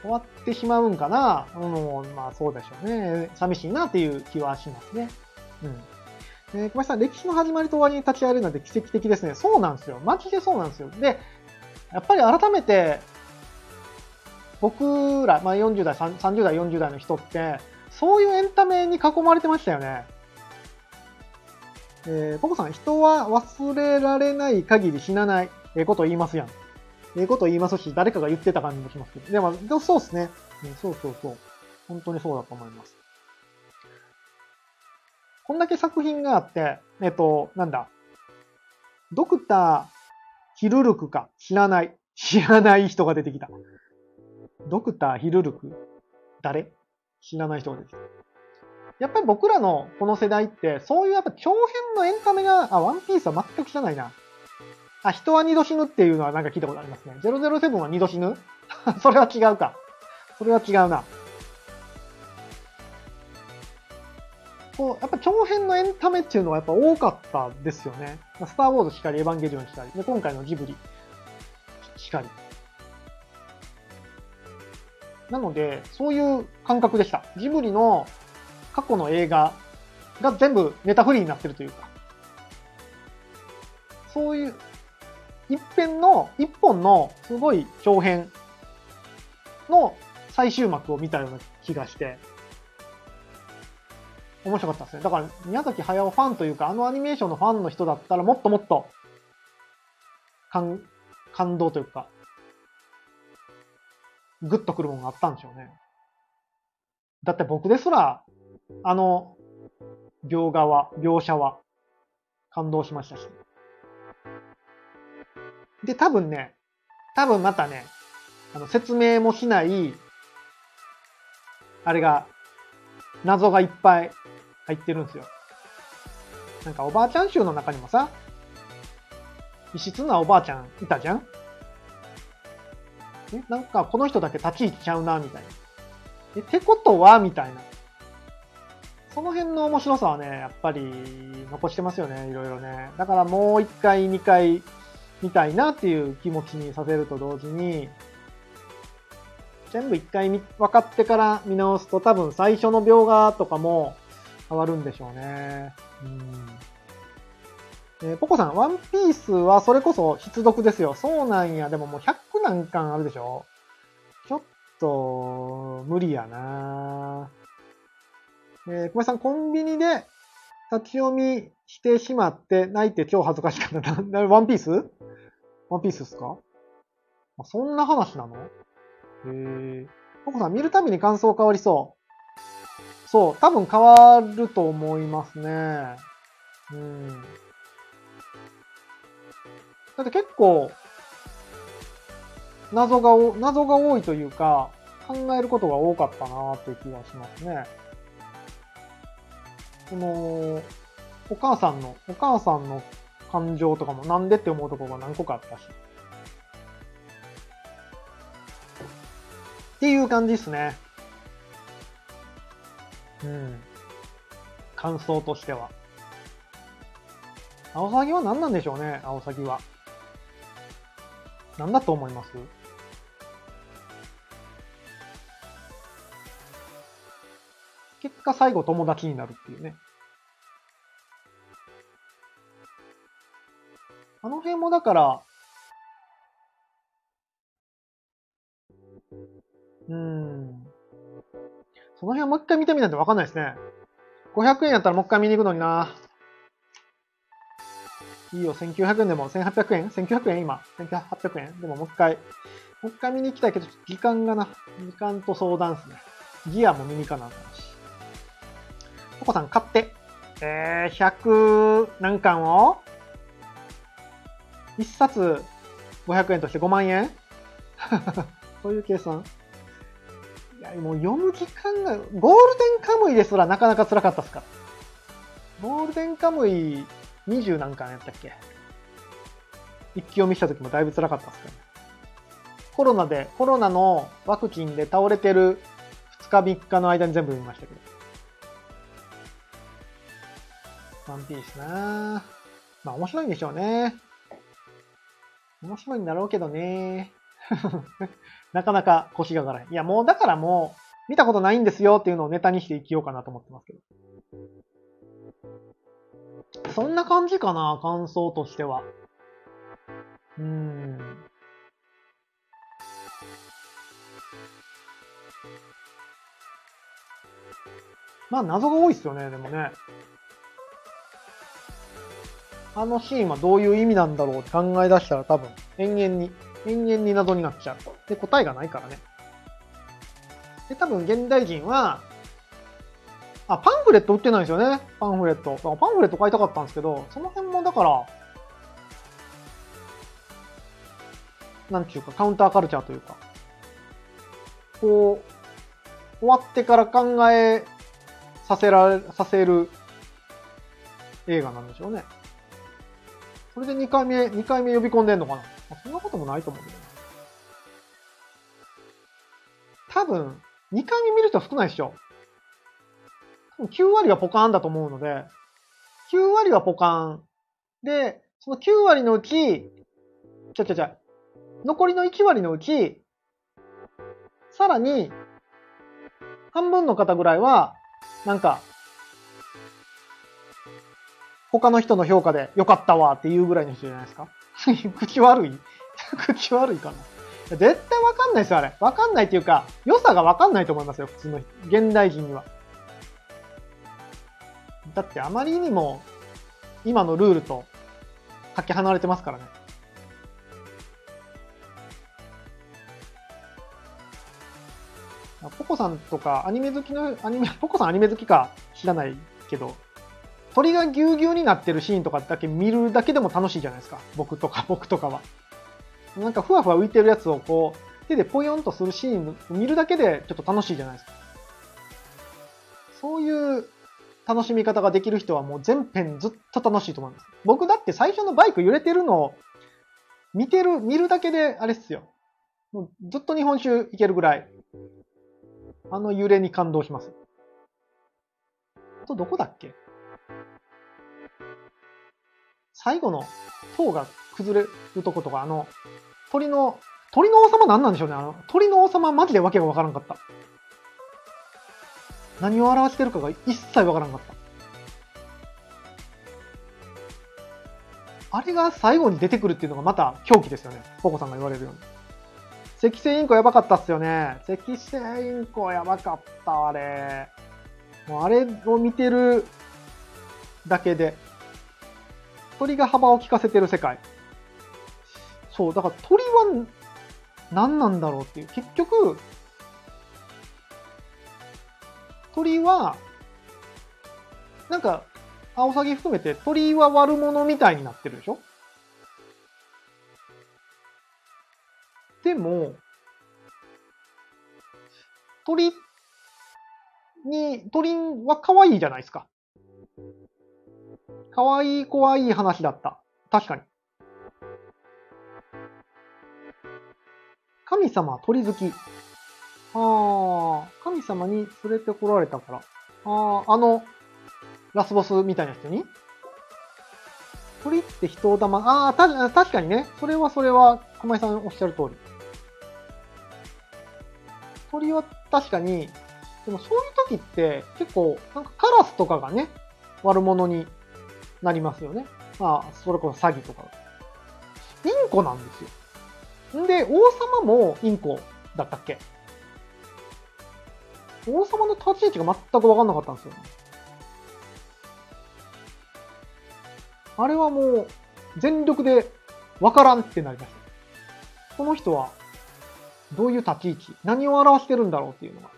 終わってしまうんかな、うん、まあそうでしょうね。寂しいなっていう気はしますね。うん。えー、小林さん、歴史の始まりと終わりに立ち会えるなんて奇跡的ですね。そうなんですよ。マジでそうなんですよ。で、やっぱり改めて、僕ら、まあ、40代、30代、40代の人って、そういうエンタメに囲まれてましたよね。えー、ポコさん、人は忘れられない限り死なない。ええー、こと言いますやん。ええー、こと言いますし、誰かが言ってた感じもしますけど。でも、でもそうですね、うん。そうそうそう。本当にそうだと思います。こんだけ作品があって、えっ、と、なんだ。ドクター、ヒルルクか、知らない。知らない人が出てきた。ドクター、ヒルルク？誰？知らない人が出てきた。やっぱり僕らのこの世代って、そういうやっぱ長編のエンタメが、あ、ワンピースは全く知らないな。あ、人は二度死ぬっていうのはなんか聞いたことありますね。007は二度死ぬ？それは違うか。それは違うな。こう、やっぱ長編のエンタメっていうのはやっぱ多かったですよね。スターウォーズしかり、エヴァンゲリオンしかり、で、今回のジブリしかり。なので、そういう感覚でした。ジブリの過去の映画が全部ネタフリーになってるというか、そういう一編の、一本のすごい長編の最終幕を見たような気がして、面白かったですね。だから、宮崎駿ファンというか、あのアニメーションのファンの人だったら、もっともっと、感、感動というか、グッとくるものがあったんでしょうね。だって僕ですら、あの、描画は、描写は、感動しましたし。で、多分ね、多分またね、あの、説明もしない、あれが、謎がいっぱい入ってるんですよ。なんかおばあちゃん集の中にもさ、異質なおばあちゃんいたじゃん？え、なんかこの人だけ立ち位置ちゃうな、みたいな。え、ってことはみたいな。その辺の面白さはね、やっぱり残してますよね、いろいろね。だからもう一回、二回見たいなっていう気持ちにさせると同時に、全部一回分かってから見直すと多分最初の描画とかも変わるんでしょうね。うん。えー、ポコさん、ワンピースはそれこそ必読ですよ。そうなんや。でももう100何巻あるでしょちょっと、無理やなえー、小林さん、コンビニで立ち読みしてしまって泣いて超恥ずかしかった。な、ワンピース？ワンピースっすか？あそんな話なの？へえ。ココさん、見るたびに感想変わりそう。そう、多分変わると思いますね。うん。だって結構、謎が、謎が多いというか、考えることが多かったなっていう気がしますね。この、お母さんの、お母さんの感情とかもなんでって思うところが何個かあったし。っていう感じですね。うん。感想としては。アオサギは何なんでしょうね、アオサギは。何だと思います？果最後友達になるっていうね。あの辺もだから、うん。その辺もう一回見てみないとわかんないですね。500円やったらもう一回見に行くのにな。いいよ、1900円でも、1800円 ?1900 円？今。1800円？でももう一回。もう一回見に行きたいけど、時間がな。時間と相談っすね。ギアも見に行かなあかんし。ココさん買って、えー、100何巻を？1冊500円として5万円？そういう計算いや、もう読む時間が、ゴールデンカムイですらなかなか辛かったっすか？ら。ゴールデンカムイ20何巻やったっけ？一気読みした時もだいぶ辛かったっすから、ね。コロナで、コロナのワクチンで倒れてる2日3日の間に全部読みましたけど。ワンピースなまあ面白いんでしょうね。面白いんだろうけどね。なかなか腰が上がらない。いやもうだからもう見たことないんですよっていうのをネタにして生きようかなと思ってますけど。そんな感じかな、感想としては。うーん。まあ謎が多いっすよね、でもね。あのシーンはどういう意味なんだろうって考え出したら多分延々に、延々に謎になっちゃう。で、答えがないからね。で、多分現代人は、あ、パンフレット売ってないですよね。パンフレット。パンフレット買いたかったんですけど、その辺もだから、なんちゅうか、カウンターカルチャーというか、こう、終わってから考えさせられ、させる映画なんでしょうね。それで2回目、2回目呼び込んでんのかな、まあ、そんなこともないと思うんだよな。多分、2回目見る人少ないでしょ。多分9割はポカーンだと思うので、9割はポカーン。で、その9割のうち、ちゃちゃちゃ、残りの1割のうち、さらに、半分の方ぐらいは、なんか、他の人の評価で良かったわっていうぐらいの人じゃないですか？口悪い？口悪いかな？絶対わかんないですよ、あれ。わかんないっていうか、良さがわかんないと思いますよ、普通の現代人には。だってあまりにも今のルールとかけ離れてますからね。ポコさんとかアニメ好きの、アニメ、ポコさんアニメ好きか知らないけど、鳥がぎゅうぎゅうになってるシーンとかだけ見るだけでも楽しいじゃないですか。僕とか、僕とかは。なんかふわふわ浮いてるやつをこう、手でポヨンとするシーン見るだけでちょっと楽しいじゃないですか。そういう楽しみ方ができる人はもう全編ずっと楽しいと思います。僕だって最初のバイク揺れてるのを見てる、見るだけであれっすよ。もうずっと日本酒いけるぐらい、あの揺れに感動します。あとどこだっけ？最後の塔が崩れるとことか、あの、鳥の、鳥の王様何なんでしょうね。あの、鳥の王様マジでわけがわからんかった。何を表してるかが一切わからんかった。あれが最後に出てくるっていうのがまた狂気ですよね。ポコさんが言われるように。赤星インコやばかったっすよね。赤星インコやばかった、あれ。もうあれを見てるだけで、鳥が幅を利かせてる世界。そう、だから鳥は何なんだろうっていう。結局、鳥は、なんか、アオサギ含めて鳥は悪者みたいになってるでしょ？でも、鳥に、鳥は可愛いじゃないですか。可愛い怖い話だった。確かに。神様鳥好き。ああ、神様に連れてこられたから。ああ、あの、ラスボスみたいな人に？鳥って人を騙、ああ、た、確かにね。それはそれは、小井さんおっしゃる通り。鳥は確かに、でもそういう時って結構、なんかカラスとかがね、悪者になりますよね。まあ、それこそ詐欺とか。インコなんですよ。んで、王様もインコだったっけ？王様の立ち位置が全く分かんなかったんですよ、あれはもう、全力で分からんってなりました。この人は、どういう立ち位置？何を表してるんだろうっていうのが。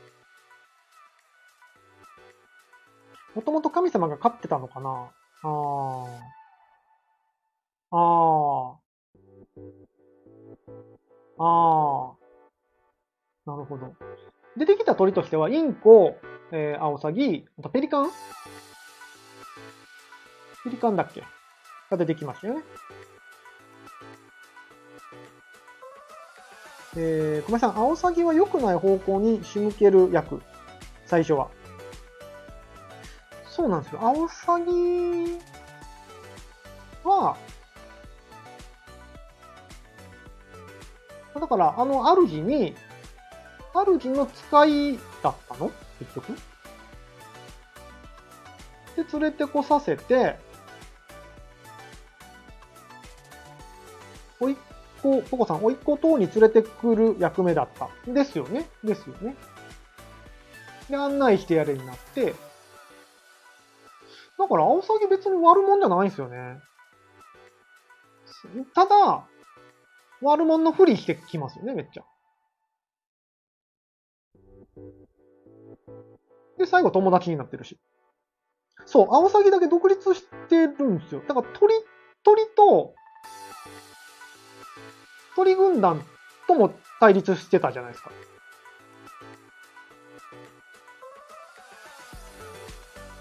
もともと神様が飼ってたのかな？ああ。ああ。ああ。なるほど。出てきた鳥としては、インコ、えー、アオサギ、あとペリカンペリカンだっけが出てきましたよね。えー、小林さん、アオサギは良くない方向に仕向ける役。最初は。そうなんですよ。アオサギは、だから、あの主に、主の使いだったの？結局？で、連れてこさせて、おいっ子、ポコさん、おいっ子等に連れてくる役目だった。ですよね？ですよね？で、案内してやれになって、だから、アオサギ別に悪者じゃないんですよね。ただ、悪者のふりしてきますよね、めっちゃ。で、最後友達になってるし。そう、アオサギだけ独立してるんですよ。だから鳥、鳥と、鳥軍団とも対立してたじゃないですか。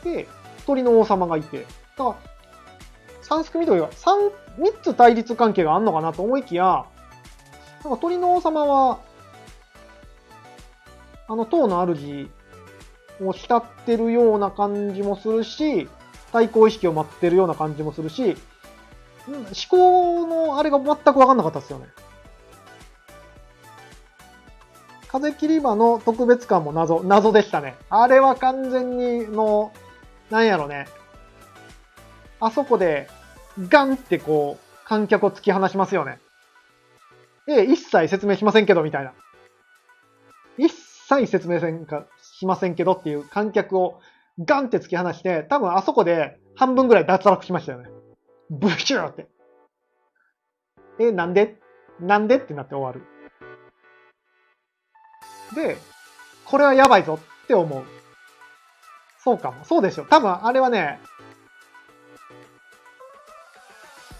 で、鳥の王様がいて、だから、三すくみという、三、三つ対立関係があんのかなと思いきや、なんか鳥の王様は、あの塔の主を慕ってるような感じもするし、対抗意識を待ってるような感じもするし、思考のあれが全くわかんなかったですよね。風切り場の特別感も謎、謎でしたね。あれは完全にの、なんやろね。あそこで、ガンってこう、観客を突き放しますよね。え、一切説明しませんけど、みたいな。一切説明せんか、しませんけどっていう観客をガンって突き放して、多分あそこで半分ぐらい脱落しましたよね。ブシューって。え、なんで？なんで？ってなって終わる。で、これはやばいぞって思う。そうかも。そうでしょ。多分あれはね、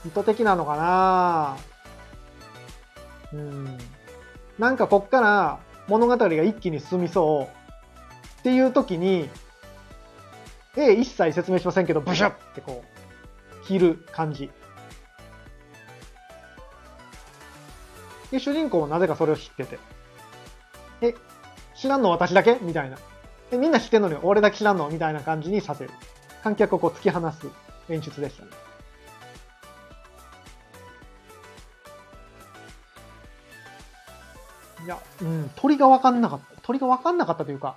意図的なのかなうん。なんかこっから物語が一気に進みそうっていう時に、絵一切説明しませんけど、ブシュッってこう、切る感じ。で、主人公もなぜかそれを知ってて。え、知らんの私だけ？みたいな。え、みんな知ってんのに俺だけ知らんのみたいな感じにさせる。観客をこう突き放す演出でしたね。いや、うん、鳥が分かんなかった。鳥が分かんなかったというか、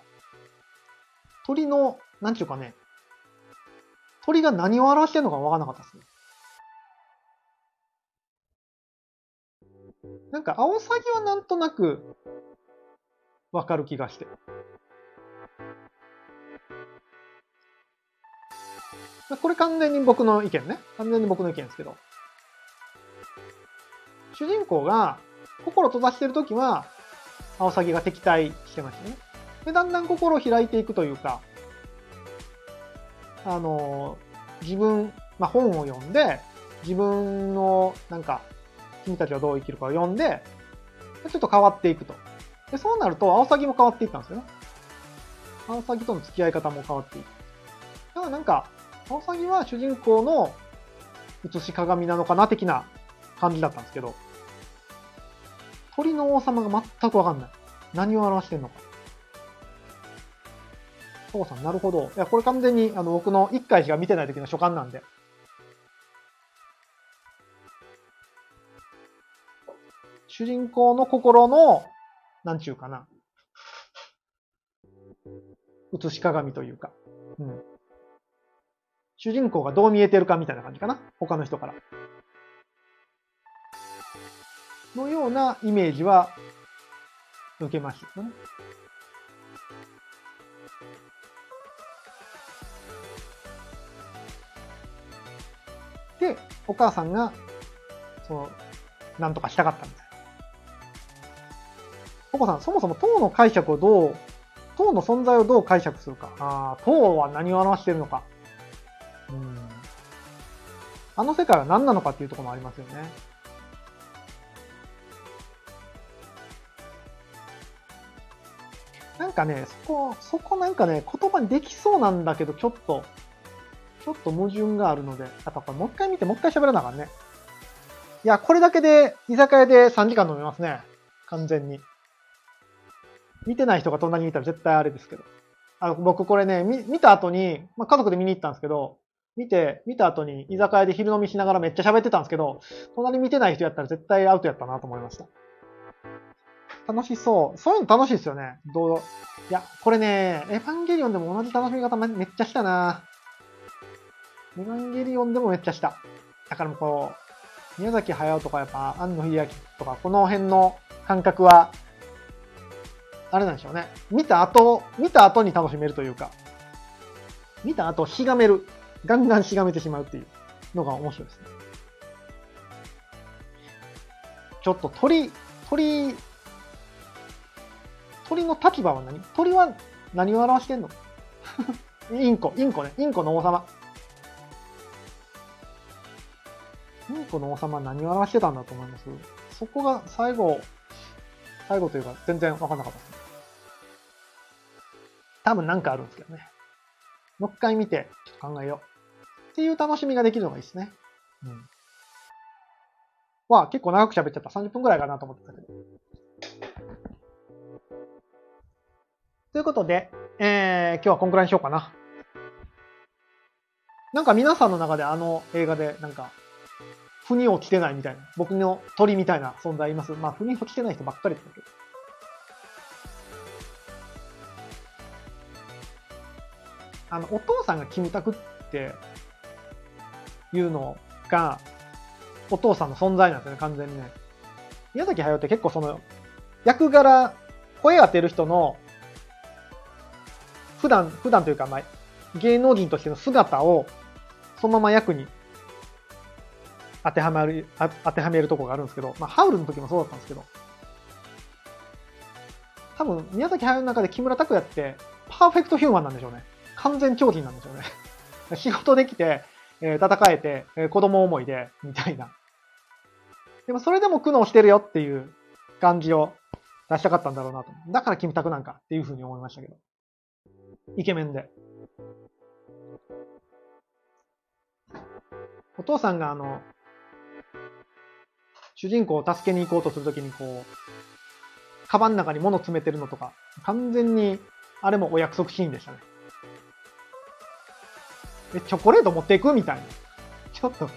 鳥の、なんちゅうかね、鳥が何を表してるのか分かんなかったですね。なんか、アオサギはなんとなく分かる気がして。これ完全に僕の意見ね。完全に僕の意見ですけど。主人公が心閉ざしてるときは、アオサギが敵対してましたね。で、だんだん心を開いていくというか、あの、自分、まあ、本を読んで、自分の、なんか、君たちはどう生きるかを読んで、ちょっと変わっていくと。で、そうなると、アオサギも変わっていったんですよね。アオサギとの付き合い方も変わっていく。だからなんか、アオサギは主人公の写し鏡なのかな的な感じだったんですけど、鳥の王様が全くわかんない。何を表してんのか。そうさん、なるほど。いや、これ完全にあの僕の1回しか見てない時の所感なんで。主人公の心の、なんちゅうかな。映し鏡というか。うん。主人公がどう見えてるかみたいな感じかな？他の人から。のようなイメージは受けましたね。で、お母さんが、その、なんとかしたかったみたいな。ポコさん、そもそも塔の解釈をどう、塔の存在をどう解釈するか。ああ、塔は何を表しているのか。あの世界は何なのかっていうところもありますよね。なんかね、そこ、そこなんかね、言葉にできそうなんだけど、ちょっと、ちょっと矛盾があるので、やっぱこれもう一回見て、もう一回喋らなあかんね。いや、これだけで、居酒屋で3時間飲めますね。完全に。見てない人が隣にいたら絶対あれですけど。あ僕これね、見見た後に、まあ、家族で見に行ったんですけど、見て、見た後に居酒屋で昼飲みしながらめっちゃ喋ってたんですけど、隣見てない人やったら絶対アウトやったなと思いました。楽しそう。そういうの楽しいですよね。どう、いや、これね、エヴァンゲリオンでも同じ楽しみ方めっちゃしたなエヴァンゲリオンでもめっちゃした。だからもうこう、宮崎駿とかやっぱ、庵野秀明とか、この辺の感覚は、あれなんでしょうね。見た後、見た後に楽しめるというか、見た後、しがめる。ガンガンしがめてしまうっていうのが面白いですね。ちょっと鳥、鳥、鳥の立場は何？鳥は何を表してんの？インコ、インコね。インコの王様。インコの王様は何を表してたんだと思います？そこが最後、最後というか全然わかんなかったです。多分なんかあるんですけどね。もう一回見て、ちょっと考えよう。っていう楽しみができるのがいいですね。うん。まあ結構長く喋っちゃった。30分くらいかなと思ってたけど。ということで、えー、今日はこんくらいにしようかな。なんか皆さんの中であの映画で、なんか、腑に落ちてないみたいな、僕の鳥みたいな存在います？まあ、腑に落ちてない人ばっかりだけど。あの、お父さんがキムタクっていうのが、お父さんの存在なんですよね、完全にね。宮崎駿って結構その、役柄、声当てる人の、普段、普段というか、まあ、芸能人としての姿を、そのまま役に当てはまる、当てはめるとこがあるんですけど、まあ、ハウルの時もそうだったんですけど、多分、宮崎駿の中で木村拓哉って、パーフェクトヒューマンなんでしょうね。完全超人なんでしょうね。仕事できて、え、戦えて、え、子供思いで、みたいな。でもそれでも苦悩してるよっていう感じを出したかったんだろうなと。だからキムタクなんかっていうふうに思いましたけど。イケメンで。お父さんがあの、主人公を助けに行こうとするときにこう、カバンの中に物詰めてるのとか、完全に、あれもお約束シーンでしたね。え、チョコレート持っていくみたいな。ちょっと、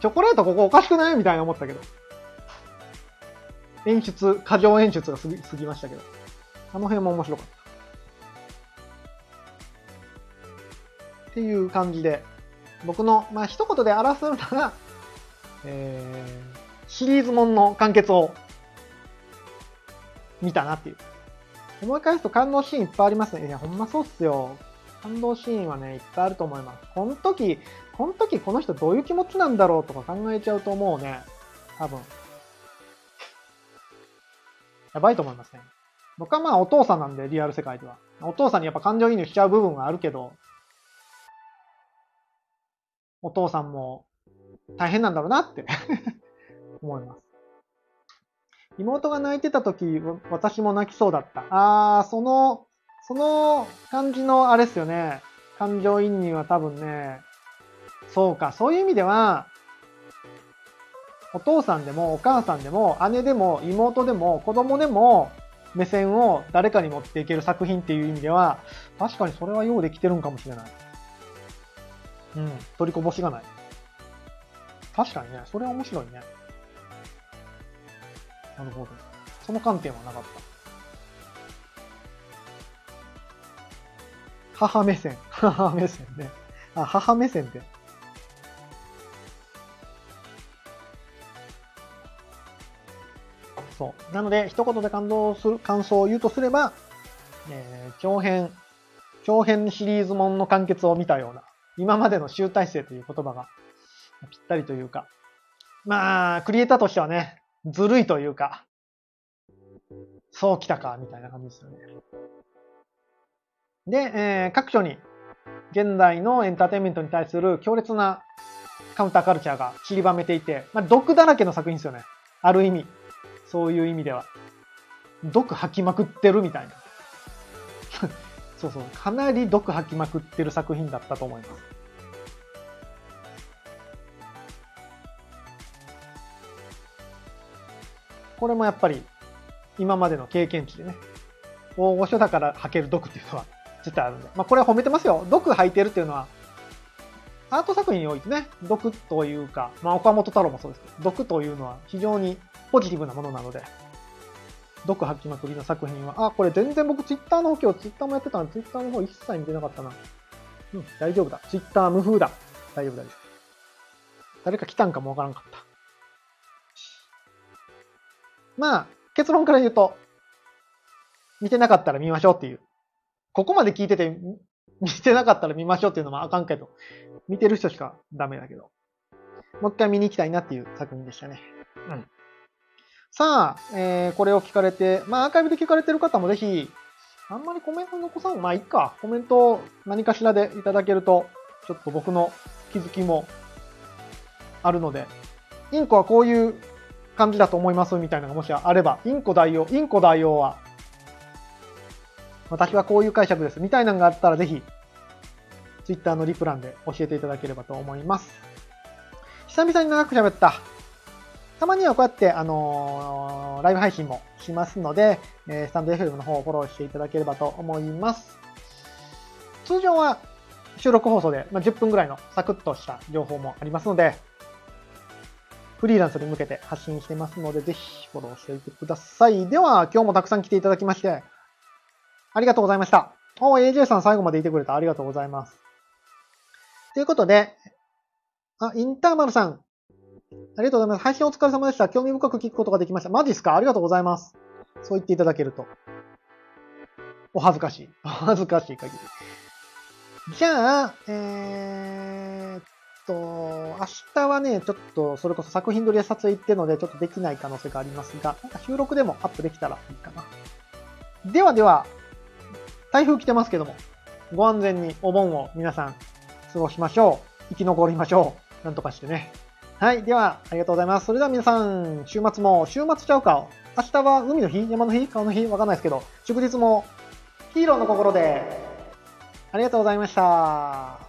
チョコレートここおかしくないみたいな思ったけど。演出、過剰演出が過ぎ過ぎましたけど。あの辺も面白かった。っていう感じで、僕の、まあ、一言で表すなら、えー、シリーズもんの完結を見たなっていう。思い返すと感動シーンいっぱいありますね。いや、ほんまそうっすよ。感動シーンはね、いっぱいあると思います。この時、この時この人どういう気持ちなんだろうとか考えちゃうと思うね。多分。やばいと思いますね。僕はまあお父さんなんで、リアル世界では。お父さんにやっぱ感情移入しちゃう部分はあるけど、お父さんも大変なんだろうなって 思います。妹が泣いてた時、私も泣きそうだった。あー、その、その感じのあれですよね。感情移入は多分ね、そうか、そういう意味では、お父さんでもお母さんでも姉でも妹でも子供でも目線を誰かに持っていける作品っていう意味では、確かにそれはようできてるんかもしれない。うん、取りこぼしがない。確かにね、それは面白いね。なるほど。その観点はなかった。母目線。母目線ね。あ、母目線で。そう。なので、一言で感動する、感想を言うとすれば、えー、長編、長編シリーズもの完結を見たような、今までの集大成という言葉がぴったりというか、まあ、クリエイターとしてはね、ずるいというか、そう来たか、みたいな感じですよね。で、えー、各所に、現代のエンターテインメントに対する強烈なカウンターカルチャーが散りばめていて、まあ、毒だらけの作品ですよね。ある意味。そういう意味では。毒吐きまくってるみたいな。そうそう。かなり毒吐きまくってる作品だったと思います。これもやっぱり今までの経験値でね、大御所だから吐ける毒っていうのは実はあるんで。まあこれは褒めてますよ。毒吐いてるっていうのは、アート作品においてね、毒というか、まあ岡本太郎もそうですけど、毒というのは非常にポジティブなものなので、毒吐きまくりの作品は、あ、これ全然僕ツイッターの方今日ツイッターもやってたので、ツイッターの方一切見てなかったな。うん、大丈夫だ。ツイッター無風だ。大丈夫大丈夫。誰か来たんかもわからんかった。まあ、結論から言うと、見てなかったら見ましょうっていう。ここまで聞いてて、見てなかったら見ましょうっていうのもあかんけど、見てる人しかダメだけど。もう一回見に行きたいなっていう作品でしたね。うん。さあ、えー、これを聞かれて、まあアーカイブで聞かれてる方もぜひ、あんまりコメント残さん、まあいいか。コメントを何かしらでいただけると、ちょっと僕の気づきもあるので、インコはこういう感じだと思いますみたいなのがもしあれば、インコ代表、インコ代表は、私はこういう解釈ですみたいなのがあったらぜひ、ツイッターのリプランで教えていただければと思います。久々に長く喋った。たまにはこうやって、あのー、ライブ配信もしますので、えー、スタンド FM の方をフォローしていただければと思います。通常は収録放送で、まあ、10分ぐらいのサクッとした情報もありますので、フリーランスに向けて発信してますので、ぜひフォローしておいてください。では、今日もたくさん来ていただきまして、ありがとうございました。お、AJ さん最後までいてくれた。ありがとうございます。ということで、あ、インターマルさん。ありがとうございます。配信お疲れ様でした。興味深く聞くことができました。マジっすか？ありがとうございます。そう言っていただけると。お恥ずかしい。お恥ずかしい限り。じゃあ、えー、と、明日はね、ちょっと、それこそ作品撮りや撮影行ってるので、ちょっとできない可能性がありますが、なんか収録でもアップできたらいいかな。ではでは、台風来てますけども、ご安全にお盆を皆さん過ごしましょう。生き残りましょう。なんとかしてね。はい。では、ありがとうございます。それでは皆さん、週末も、週末ちゃうか。明日は海の日山の日川の日わかんないですけど、祝日もヒーローの心で、ありがとうございました。